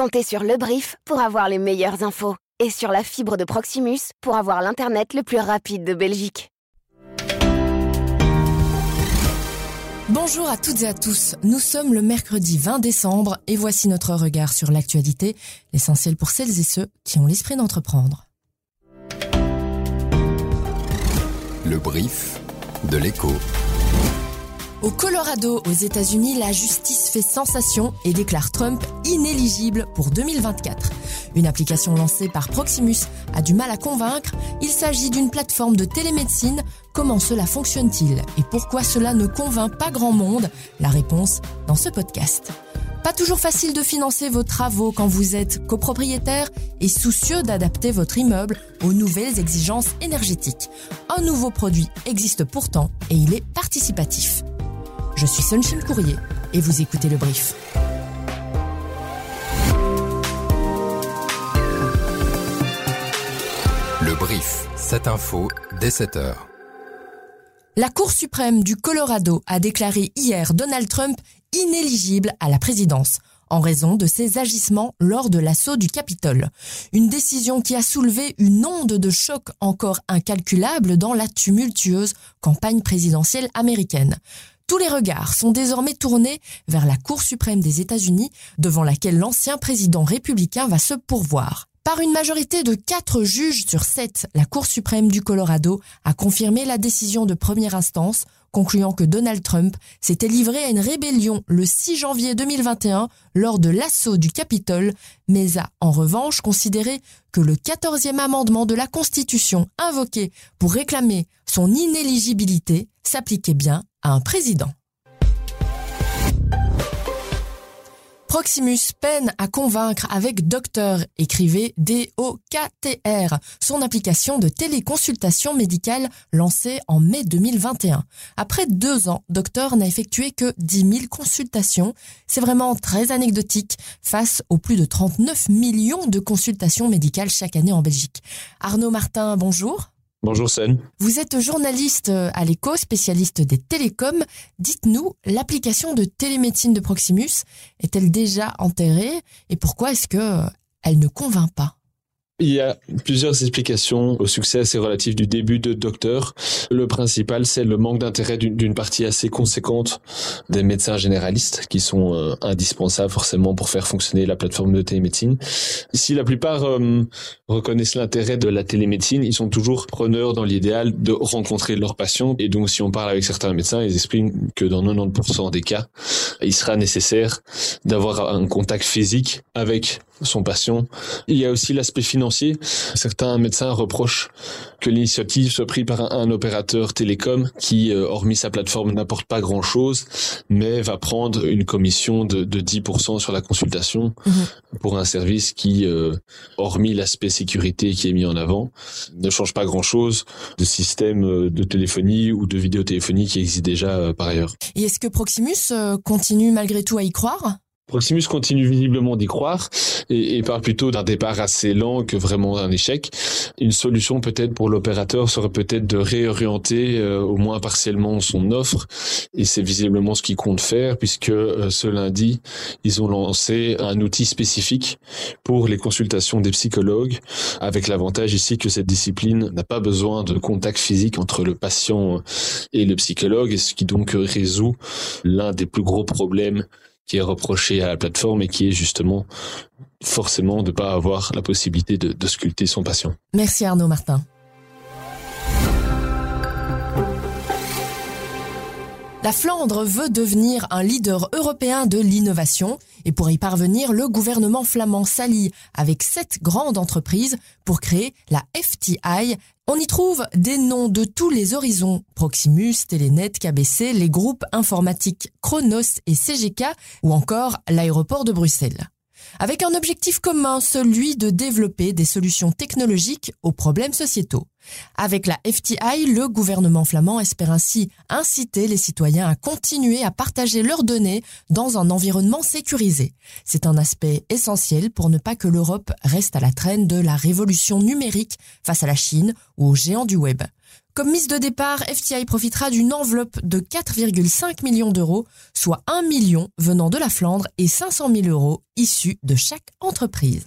Comptez sur le brief pour avoir les meilleures infos et sur la fibre de Proximus pour avoir l'Internet le plus rapide de Belgique. Bonjour à toutes et à tous, nous sommes le mercredi 20 décembre et voici notre regard sur l'actualité, l'essentiel pour celles et ceux qui ont l'esprit d'entreprendre. Le brief de l'écho. Au Colorado, aux États-Unis, la justice fait sensation et déclare Trump inéligible pour 2024. Une application lancée par Proximus a du mal à convaincre. Il s'agit d'une plateforme de télémédecine. Comment cela fonctionne-t-il et pourquoi cela ne convainc pas grand monde? La réponse dans ce podcast. Pas toujours facile de financer vos travaux quand vous êtes copropriétaire et soucieux d'adapter votre immeuble aux nouvelles exigences énergétiques. Un nouveau produit existe pourtant et il est participatif. Je suis Sunshine Courrier et vous écoutez le brief. Le brief, cette info dès 7 heures. La Cour suprême du Colorado a déclaré hier Donald Trump inéligible à la présidence en raison de ses agissements lors de l'assaut du Capitole. Une décision qui a soulevé une onde de choc encore incalculable dans la tumultueuse campagne présidentielle américaine. Tous les regards sont désormais tournés vers la Cour suprême des États-Unis, devant laquelle l'ancien président républicain va se pourvoir. Par une majorité de 4 juges sur 7, la Cour suprême du Colorado a confirmé la décision de première instance, concluant que Donald Trump s'était livré à une rébellion le 6 janvier 2021 lors de l'assaut du Capitole, mais a en revanche considéré que le 14e amendement de la Constitution invoqué pour réclamer son inéligibilité s'appliquait bien un président. Proximus peine à convaincre avec Docteur, écrivait D-O-K-T-R, son application de téléconsultation médicale lancée en mai 2021. Après deux ans, Docteur n'a effectué que 10 000 consultations. C'est vraiment très anecdotique face aux plus de 39 millions de consultations médicales chaque année en Belgique. Arnaud Martin, bonjour. Bonjour Sen. Vous êtes journaliste à l'écho, spécialiste des télécoms. Dites-nous, l'application de télémédecine de Proximus est-elle déjà enterrée? Et pourquoi est-ce que elle ne convainc pas? Il y a plusieurs explications au succès assez relatif du début de Docteur. Le principal, c'est le manque d'intérêt d'une partie assez conséquente des médecins généralistes qui sont euh, indispensables forcément pour faire fonctionner la plateforme de télémédecine. Si la plupart euh, reconnaissent l'intérêt de la télémédecine, ils sont toujours preneurs dans l'idéal de rencontrer leurs patients. Et donc, si on parle avec certains médecins, ils expliquent que dans 90% des cas, il sera nécessaire d'avoir un contact physique avec son patient. Il y a aussi l'aspect financier. Certains médecins reprochent que l'initiative soit prise par un, opérateur télécom qui, euh, hormis sa plateforme, n'apporte pas grand-chose, mais va prendre une commission de, 10% sur la consultation mhm. pour un service qui, euh, hormis l'aspect sécurité qui est mis en avant, ne change pas grand-chose de système euh, de téléphonie ou de vidéotéléphonie qui existe déjà par ailleurs. Et est-ce que Proximus continue malgré tout à y croire? Proximus continue visiblement d'y croire et, et, parle plutôt d'un départ assez lent que vraiment un échec. Une solution peut-être pour l'opérateur serait peut-être de réorienter euh, au moins partiellement son offre et c'est visiblement ce qu'ils comptent faire puisque euh, ce lundi ils ont lancé un outil spécifique pour les consultations des psychologues avec l'avantage ici que cette discipline n'a pas besoin de contact physique entre le patient et le psychologue et ce qui donc résout l'un des plus gros problèmes qui est reproché à la plateforme et qui est justement forcément de ne pas avoir la possibilité de, sculpter son patient. Merci Arnaud Martin. La Flandre veut devenir un leader européen de l'innovation et pour y parvenir, le gouvernement flamand s'allie avec sept grandes entreprises pour créer la FTI. On y trouve des noms de tous les horizons, Proximus, Telenet, KBC, les groupes informatiques Chronos et CGK ou encore l'aéroport de Bruxelles avec un objectif commun, celui de développer des solutions technologiques aux problèmes sociétaux. Avec la FTI, le gouvernement flamand espère ainsi inciter les citoyens à continuer à partager leurs données dans un environnement sécurisé. C'est un aspect essentiel pour ne pas que l'Europe reste à la traîne de la révolution numérique face à la Chine ou aux géants du web. Comme mise de départ, FTI profitera d'une enveloppe de 4,5 millions d'euros, soit 1 million venant de la Flandre et 500 000 euros issus de chaque entreprise.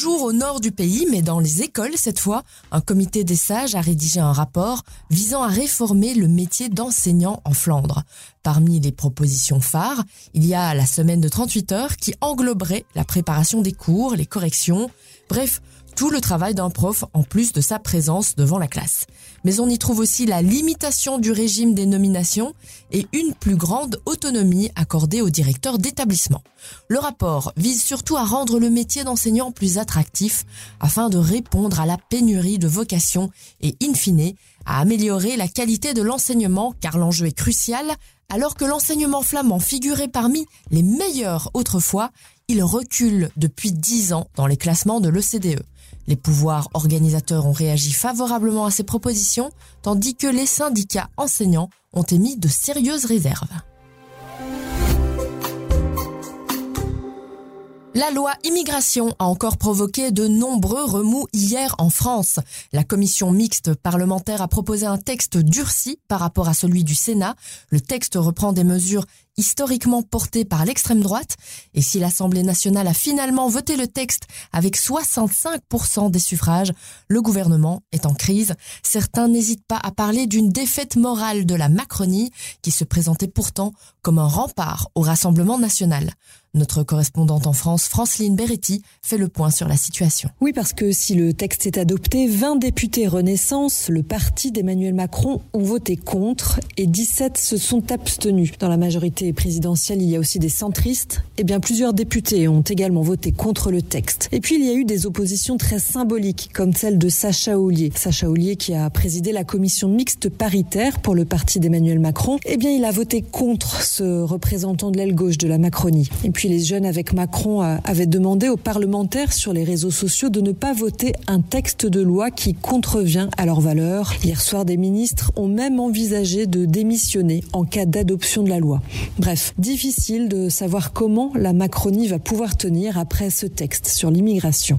Toujours au nord du pays, mais dans les écoles cette fois, un comité des sages a rédigé un rapport visant à réformer le métier d'enseignant en Flandre. Parmi les propositions phares, il y a la semaine de 38 heures qui engloberait la préparation des cours, les corrections, bref, tout le travail d'un prof en plus de sa présence devant la classe. Mais on y trouve aussi la limitation du régime des nominations et une plus grande autonomie accordée aux directeurs d'établissement. Le rapport vise surtout à rendre le métier d'enseignant plus attractif afin de répondre à la pénurie de vocations et in fine à améliorer la qualité de l'enseignement car l'enjeu est crucial alors que l'enseignement flamand figurait parmi les meilleurs autrefois, il recule depuis 10 ans dans les classements de l'OCDE. Les pouvoirs organisateurs ont réagi favorablement à ces propositions, tandis que les syndicats enseignants ont émis de sérieuses réserves. La loi immigration a encore provoqué de nombreux remous hier en France. La commission mixte parlementaire a proposé un texte durci par rapport à celui du Sénat. Le texte reprend des mesures historiquement portées par l'extrême droite. Et si l'Assemblée nationale a finalement voté le texte avec 65% des suffrages, le gouvernement est en crise. Certains n'hésitent pas à parler d'une défaite morale de la Macronie qui se présentait pourtant comme un rempart au Rassemblement national. Notre correspondante en France, Franceline Beretti, fait le point sur la situation. Oui, parce que si le texte est adopté, 20 députés Renaissance, le parti d'Emmanuel Macron, ont voté contre et 17 se sont abstenus. Dans la majorité présidentielle, il y a aussi des centristes. Et bien plusieurs députés ont également voté contre le texte. Et puis il y a eu des oppositions très symboliques, comme celle de Sacha Ollier. Sacha Ollier qui a présidé la commission mixte paritaire pour le parti d'Emmanuel Macron. Eh bien il a voté contre ce représentant de l'aile gauche de la Macronie puis les jeunes avec Macron avaient demandé aux parlementaires sur les réseaux sociaux de ne pas voter un texte de loi qui contrevient à leurs valeurs. Hier soir, des ministres ont même envisagé de démissionner en cas d'adoption de la loi. Bref, difficile de savoir comment la Macronie va pouvoir tenir après ce texte sur l'immigration.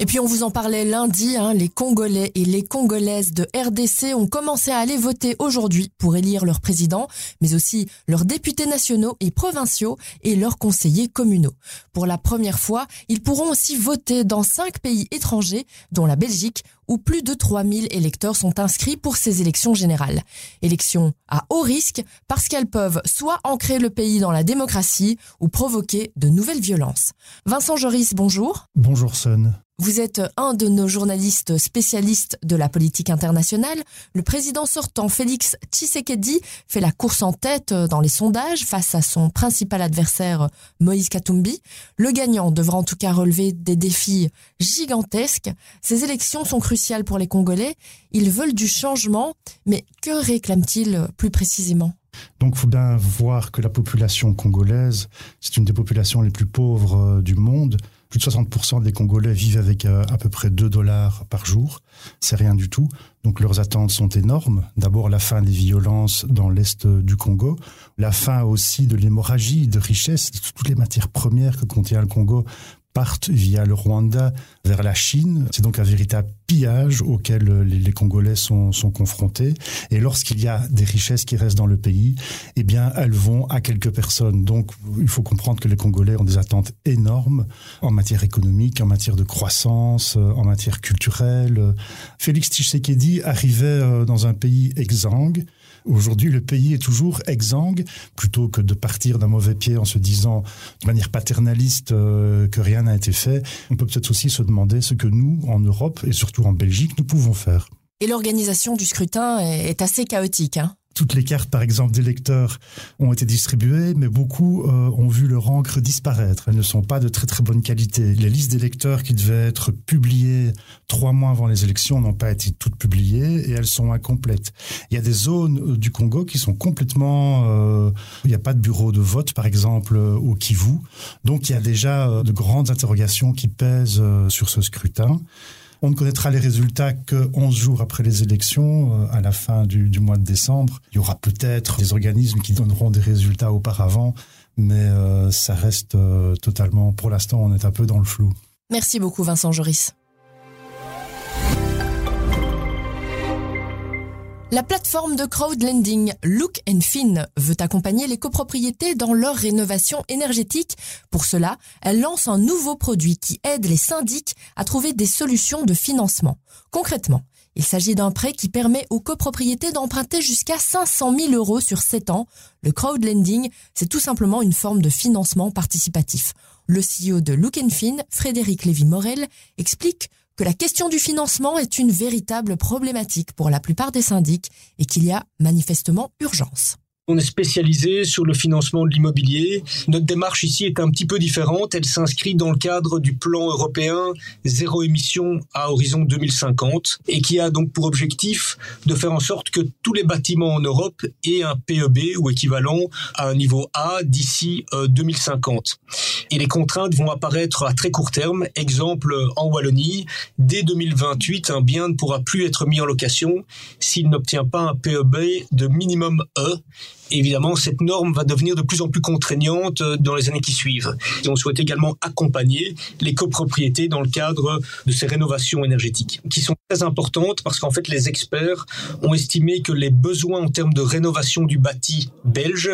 Et puis on vous en parlait lundi, hein, les Congolais et les Congolaises de RDC ont commencé à aller voter aujourd'hui pour élire leur président, mais aussi leurs députés nationaux et provinciaux et leurs conseillers communaux. Pour la première fois, ils pourront aussi voter dans cinq pays étrangers, dont la Belgique, où plus de 3000 électeurs sont inscrits pour ces élections générales. Élections à haut risque parce qu'elles peuvent soit ancrer le pays dans la démocratie ou provoquer de nouvelles violences. Vincent Joris, bonjour. Bonjour Son. Vous êtes un de nos journalistes spécialistes de la politique internationale. Le président sortant Félix Tshisekedi fait la course en tête dans les sondages face à son principal adversaire Moïse Katumbi. Le gagnant devra en tout cas relever des défis gigantesques. Ces élections sont cruciales pour les Congolais. Ils veulent du changement, mais que réclament-ils plus précisément? Donc, il faut bien voir que la population congolaise, c'est une des populations les plus pauvres du monde. Plus de 60% des Congolais vivent avec euh, à peu près 2 dollars par jour. C'est rien du tout. Donc leurs attentes sont énormes. D'abord la fin des violences dans l'est du Congo, la fin aussi de l'hémorragie de richesses, de toutes les matières premières que contient le Congo partent via le Rwanda vers la Chine. C'est donc un véritable pillage auquel les, Congolais sont, sont, confrontés. Et lorsqu'il y a des richesses qui restent dans le pays, eh bien, elles vont à quelques personnes. Donc, il faut comprendre que les Congolais ont des attentes énormes en matière économique, en matière de croissance, euh, en matière culturelle. Félix Tshisekedi arrivait euh, dans un pays exsangue Aujourd'hui, le pays est toujours exsangue, plutôt que de partir d'un mauvais pied en se disant de manière paternaliste euh, que rien n'a été fait. On peut peut-être aussi se demander ce que nous, en Europe et surtout en Belgique, nous pouvons faire. Et l'organisation du scrutin est assez chaotique. Hein toutes les cartes, par exemple, des ont été distribuées, mais beaucoup euh, ont vu leur encre disparaître. Elles ne sont pas de très très bonne qualité. Les listes d'électeurs qui devaient être publiées trois mois avant les élections n'ont pas été toutes publiées et elles sont incomplètes. Il y a des zones euh, du Congo qui sont complètement... Euh, il n'y a pas de bureau de vote, par exemple, au Kivu. Donc il y a déjà de grandes interrogations qui pèsent sur ce scrutin. On ne connaîtra les résultats que 11 jours après les élections, euh, à la fin du, mois de décembre. Il y aura peut-être des organismes qui donneront des résultats auparavant, mais euh, ça reste euh, totalement, pour l'instant, on est un peu dans le flou. Merci beaucoup Vincent Joris. La plateforme de crowdlending Look and Fin veut accompagner les copropriétés dans leur rénovation énergétique. Pour cela, elle lance un nouveau produit qui aide les syndics à trouver des solutions de financement. Concrètement, il s'agit d'un prêt qui permet aux copropriétés d'emprunter jusqu'à 500 000 euros sur 7 ans. Le crowdlending, c'est tout simplement une forme de financement participatif. Le CEO de Look and Fin, Frédéric Lévy-Morel, explique que la question du financement est une véritable problématique pour la plupart des syndics et qu'il y a manifestement urgence. On est spécialisé sur le financement de l'immobilier. Notre démarche ici est un petit peu différente. Elle s'inscrit dans le cadre du plan européen zéro émission à horizon 2050 et qui a donc pour objectif de faire en sorte que tous les bâtiments en Europe aient un PEB ou équivalent à un niveau A d'ici 2050. Euh, et les contraintes vont apparaître à très court terme. Exemple en Wallonie, dès 2028, un bien ne pourra plus être mis en location s'il n'obtient pas un PEB de minimum E évidemment, cette norme va devenir de plus en plus contraignante euh, dans les années qui suivent. Et on souhaite également accompagner les copropriétés dans le cadre de ces rénovations énergétiques, qui sont très importantes parce qu'en fait, les experts ont estimé que les besoins en termes de rénovation du bâti belge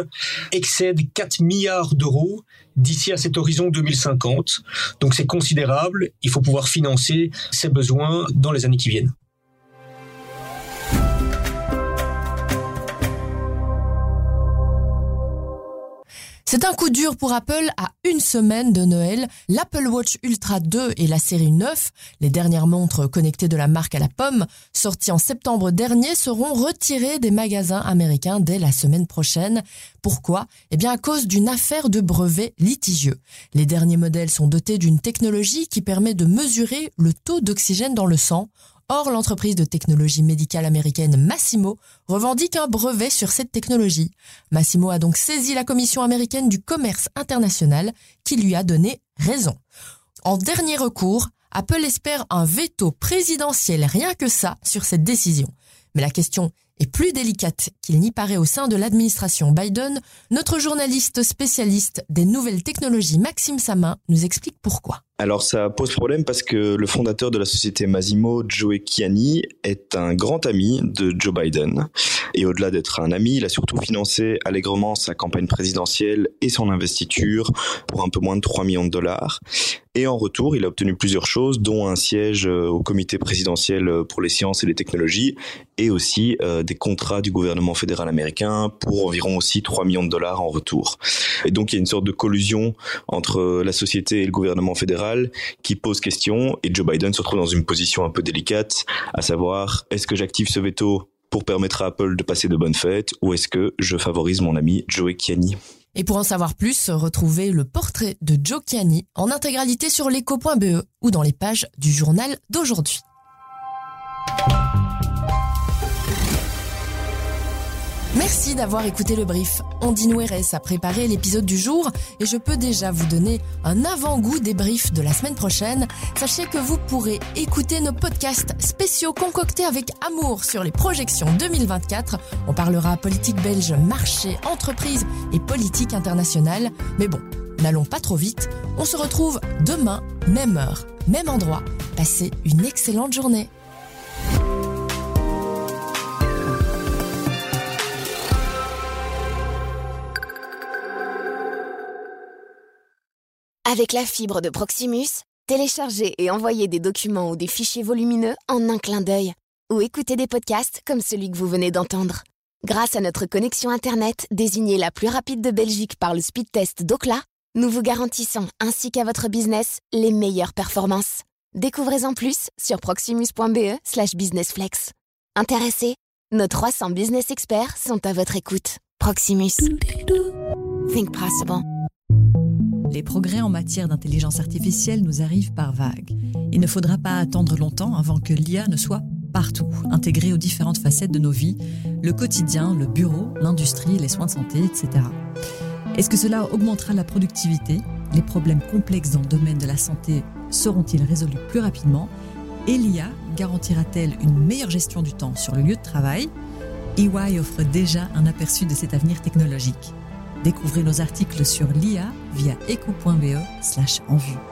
excèdent 4 milliards d'euros d'ici à cet horizon 2050. Donc c'est considérable, il faut pouvoir financer ces besoins dans les années qui viennent. C'est un coup dur pour Apple à une semaine de Noël. L'Apple Watch Ultra 2 et la série 9, les dernières montres connectées de la marque à la pomme, sorties en septembre dernier, seront retirées des magasins américains dès la semaine prochaine. Pourquoi? Eh bien à cause d'une affaire de brevet litigieux. Les derniers modèles sont dotés d'une technologie qui permet de mesurer le taux d'oxygène dans le sang Or, l'entreprise de technologie médicale américaine Massimo revendique un brevet sur cette technologie. Massimo a donc saisi la Commission américaine du commerce international qui lui a donné raison. En dernier recours, Apple espère un veto présidentiel rien que ça sur cette décision. Mais la question est plus délicate qu'il n'y paraît au sein de l'administration Biden. Notre journaliste spécialiste des nouvelles technologies Maxime Samin nous explique pourquoi. Alors ça pose problème parce que le fondateur de la société Massimo, Joe Chiani, est un grand ami de Joe Biden. Et au-delà d'être un ami, il a surtout financé allègrement sa campagne présidentielle et son investiture pour un peu moins de 3 millions de dollars. Et en retour, il a obtenu plusieurs choses, dont un siège euh, au comité présidentiel euh, pour les sciences et les technologies, et aussi euh, des contrats du gouvernement fédéral américain pour environ aussi 3 millions de dollars en retour. Et donc il y a une sorte de collusion entre la société et le gouvernement fédéral qui pose question, et Joe Biden se retrouve dans une position un peu délicate, à savoir est-ce que j'active ce veto pour permettre à Apple de passer de bonnes fêtes, ou est-ce que je favorise mon ami Joe Chiani et pour en savoir plus, retrouvez le portrait de Joe Chiani en intégralité sur l'éco.be ou dans les pages du journal d'aujourd'hui. Merci d'avoir écouté le brief. Ondine Weres a préparé l'épisode du jour et je peux déjà vous donner un avant-goût des briefs de la semaine prochaine. Sachez que vous pourrez écouter nos podcasts spéciaux concoctés avec amour sur les projections 2024. On parlera politique belge, marché, entreprise et politique internationale. Mais bon, n'allons pas trop vite. On se retrouve demain, même heure, même endroit. Passez une excellente journée. Avec la fibre de Proximus, téléchargez et envoyez des documents ou des fichiers volumineux en un clin d'œil. Ou écoutez des podcasts comme celui que vous venez d'entendre. Grâce à notre connexion Internet désignée la plus rapide de Belgique par le speed test d'Ocla, nous vous garantissons ainsi qu'à votre business les meilleures performances. Découvrez-en plus sur proximus.be slash businessflex. Intéressés Nos 300 business experts sont à votre écoute. Proximus. Think possible. Les progrès en matière d'intelligence artificielle nous arrivent par vagues. Il ne faudra pas attendre longtemps avant que l'IA ne soit partout, intégrée aux différentes facettes de nos vies, le quotidien, le bureau, l'industrie, les soins de santé, etc. Est-ce que cela augmentera la productivité? Les problèmes complexes dans le domaine de la santé seront-ils résolus plus rapidement? Et l'IA garantira-t-elle une meilleure gestion du temps sur le lieu de travail? EY offre déjà un aperçu de cet avenir technologique. Découvrez nos articles sur l'IA via eco.be slash en vue.